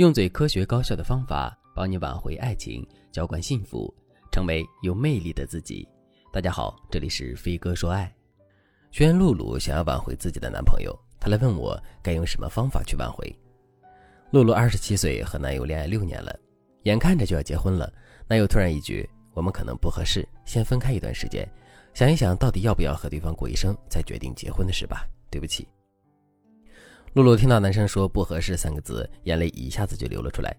用最科学高效的方法帮你挽回爱情，浇灌幸福，成为有魅力的自己。大家好，这里是飞哥说爱。学员露露想要挽回自己的男朋友，她来问我该用什么方法去挽回。露露二十七岁，和男友恋爱六年了，眼看着就要结婚了，男友突然一句：“我们可能不合适，先分开一段时间，想一想到底要不要和对方过一生，再决定结婚的事吧。”对不起。露露听到男生说“不合适”三个字，眼泪一下子就流了出来。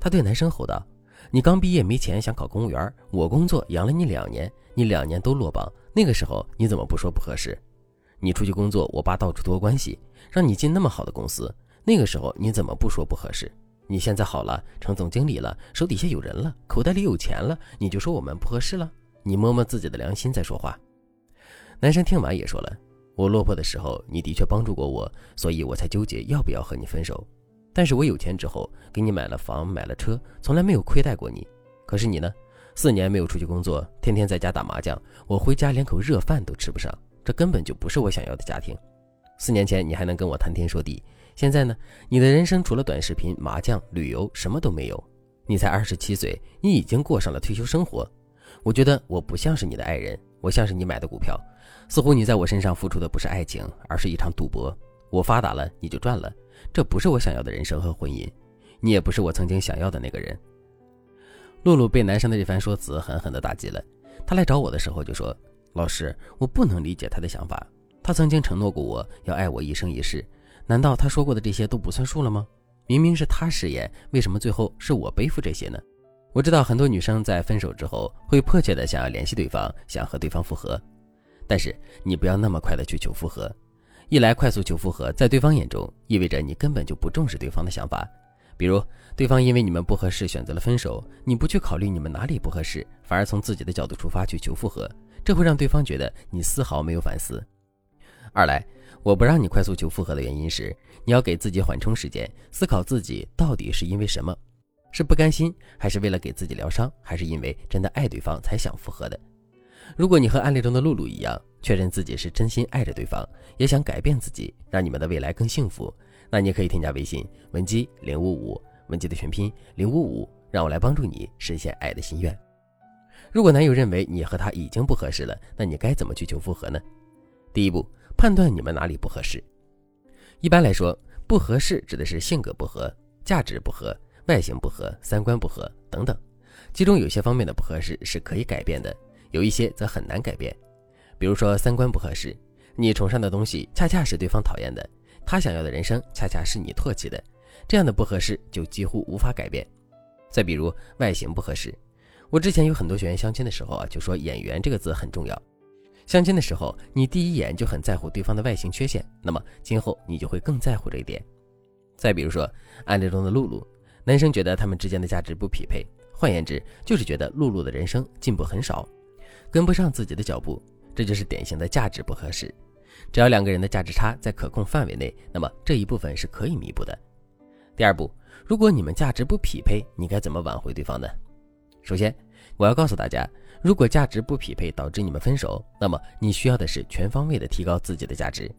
她对男生吼道：“你刚毕业没钱，想考公务员，我工作养了你两年，你两年都落榜，那个时候你怎么不说不合适？你出去工作，我爸到处托关系，让你进那么好的公司，那个时候你怎么不说不合适？你现在好了，成总经理了，手底下有人了，口袋里有钱了，你就说我们不合适了？你摸摸自己的良心再说话。”男生听完也说了。我落魄的时候，你的确帮助过我，所以我才纠结要不要和你分手。但是我有钱之后，给你买了房，买了车，从来没有亏待过你。可是你呢？四年没有出去工作，天天在家打麻将，我回家连口热饭都吃不上，这根本就不是我想要的家庭。四年前你还能跟我谈天说地，现在呢？你的人生除了短视频、麻将、旅游，什么都没有。你才二十七岁，你已经过上了退休生活。我觉得我不像是你的爱人，我像是你买的股票。似乎你在我身上付出的不是爱情，而是一场赌博。我发达了，你就赚了，这不是我想要的人生和婚姻，你也不是我曾经想要的那个人。露露被男生的这番说辞狠狠地打击了。他来找我的时候就说：“老师，我不能理解他的想法。他曾经承诺过我要爱我一生一世，难道他说过的这些都不算数了吗？明明是他誓言，为什么最后是我背负这些呢？”我知道很多女生在分手之后会迫切的想要联系对方，想和对方复合。但是你不要那么快的去求复合，一来快速求复合，在对方眼中意味着你根本就不重视对方的想法。比如，对方因为你们不合适选择了分手，你不去考虑你们哪里不合适，反而从自己的角度出发去求复合，这会让对方觉得你丝毫没有反思。二来，我不让你快速求复合的原因是，你要给自己缓冲时间，思考自己到底是因为什么，是不甘心，还是为了给自己疗伤，还是因为真的爱对方才想复合的。如果你和案例中的露露一样，确认自己是真心爱着对方，也想改变自己，让你们的未来更幸福，那你可以添加微信文姬零五五，文姬的全拼零五五，让我来帮助你实现爱的心愿。如果男友认为你和他已经不合适了，那你该怎么去求复合呢？第一步，判断你们哪里不合适。一般来说，不合适指的是性格不合、价值不合、外形不合、三观不合等等，其中有些方面的不合适是可以改变的。有一些则很难改变，比如说三观不合适，你崇尚的东西恰恰是对方讨厌的，他想要的人生恰恰是你唾弃的，这样的不合适就几乎无法改变。再比如外形不合适，我之前有很多学员相亲的时候啊，就说“眼缘”这个字很重要。相亲的时候，你第一眼就很在乎对方的外形缺陷，那么今后你就会更在乎这一点。再比如说案例中的露露，男生觉得他们之间的价值不匹配，换言之就是觉得露露的人生进步很少。跟不上自己的脚步，这就是典型的价值不合适。只要两个人的价值差在可控范围内，那么这一部分是可以弥补的。第二步，如果你们价值不匹配，你该怎么挽回对方呢？首先，我要告诉大家，如果价值不匹配导致你们分手，那么你需要的是全方位的提高自己的价值。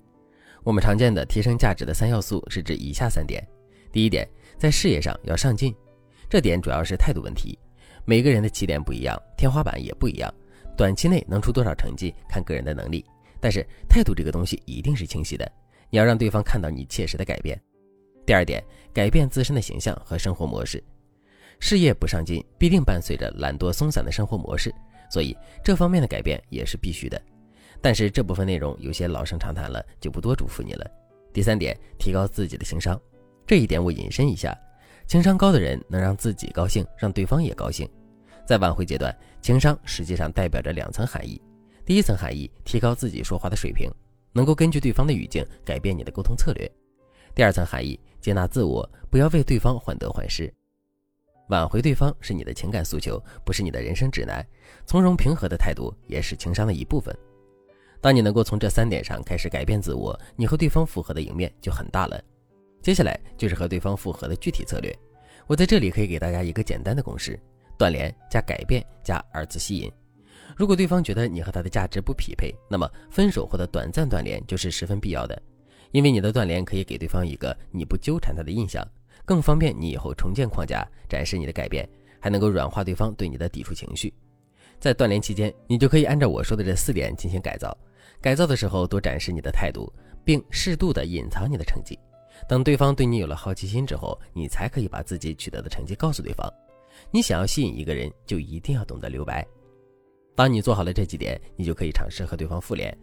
我们常见的提升价值的三要素是指以下三点：第一点，在事业上要上进，这点主要是态度问题。每个人的起点不一样，天花板也不一样。短期内能出多少成绩看个人的能力，但是态度这个东西一定是清晰的，你要让对方看到你切实的改变。第二点，改变自身的形象和生活模式。事业不上进，必定伴随着懒惰松散的生活模式，所以这方面的改变也是必须的。但是这部分内容有些老生常谈了，就不多嘱咐你了。第三点，提高自己的情商，这一点我引申一下，情商高的人能让自己高兴，让对方也高兴。在挽回阶段，情商实际上代表着两层含义。第一层含义，提高自己说话的水平，能够根据对方的语境改变你的沟通策略；第二层含义，接纳自我，不要为对方患得患失。挽回对方是你的情感诉求，不是你的人生指南。从容平和的态度也是情商的一部分。当你能够从这三点上开始改变自我，你和对方复合的赢面就很大了。接下来就是和对方复合的具体策略。我在这里可以给大家一个简单的公式。断联加改变加二次吸引，如果对方觉得你和他的价值不匹配，那么分手或者短暂断联就是十分必要的，因为你的断联可以给对方一个你不纠缠他的印象，更方便你以后重建框架，展示你的改变，还能够软化对方对你的抵触情绪。在断联期间，你就可以按照我说的这四点进行改造。改造的时候多展示你的态度，并适度的隐藏你的成绩。等对方对你有了好奇心之后，你才可以把自己取得的成绩告诉对方。你想要吸引一个人，就一定要懂得留白。当你做好了这几点，你就可以尝试和对方复联。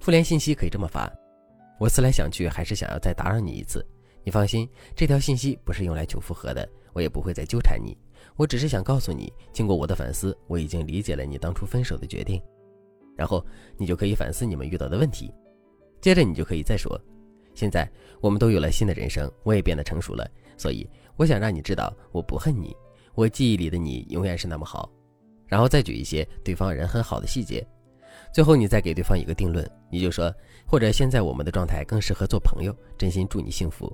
复联信息可以这么发：我思来想去，还是想要再打扰你一次。你放心，这条信息不是用来求复合的，我也不会再纠缠你。我只是想告诉你，经过我的反思，我已经理解了你当初分手的决定。然后你就可以反思你们遇到的问题。接着你就可以再说：现在我们都有了新的人生，我也变得成熟了，所以我想让你知道，我不恨你，我记忆里的你永远是那么好。然后再举一些对方人很好的细节。最后你再给对方一个定论，你就说：或者现在我们的状态更适合做朋友，真心祝你幸福。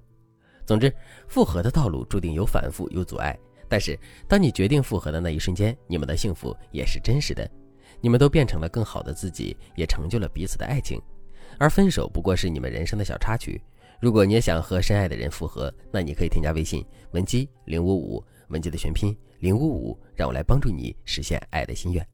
总之，复合的道路注定有反复有阻碍，但是当你决定复合的那一瞬间，你们的幸福也是真实的，你们都变成了更好的自己，也成就了彼此的爱情。而分手不过是你们人生的小插曲。如果你也想和深爱的人复合，那你可以添加微信文姬零五五，文姬的全拼零五五，让我来帮助你实现爱的心愿。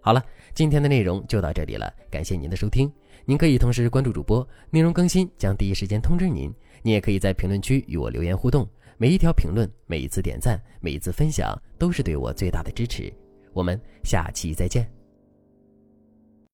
好了，今天的内容就到这里了，感谢您的收听。您可以同时关注主播，内容更新将第一时间通知您。你也可以在评论区与我留言互动，每一条评论、每一次点赞、每一次分享，都是对我最大的支持。我们下期再见。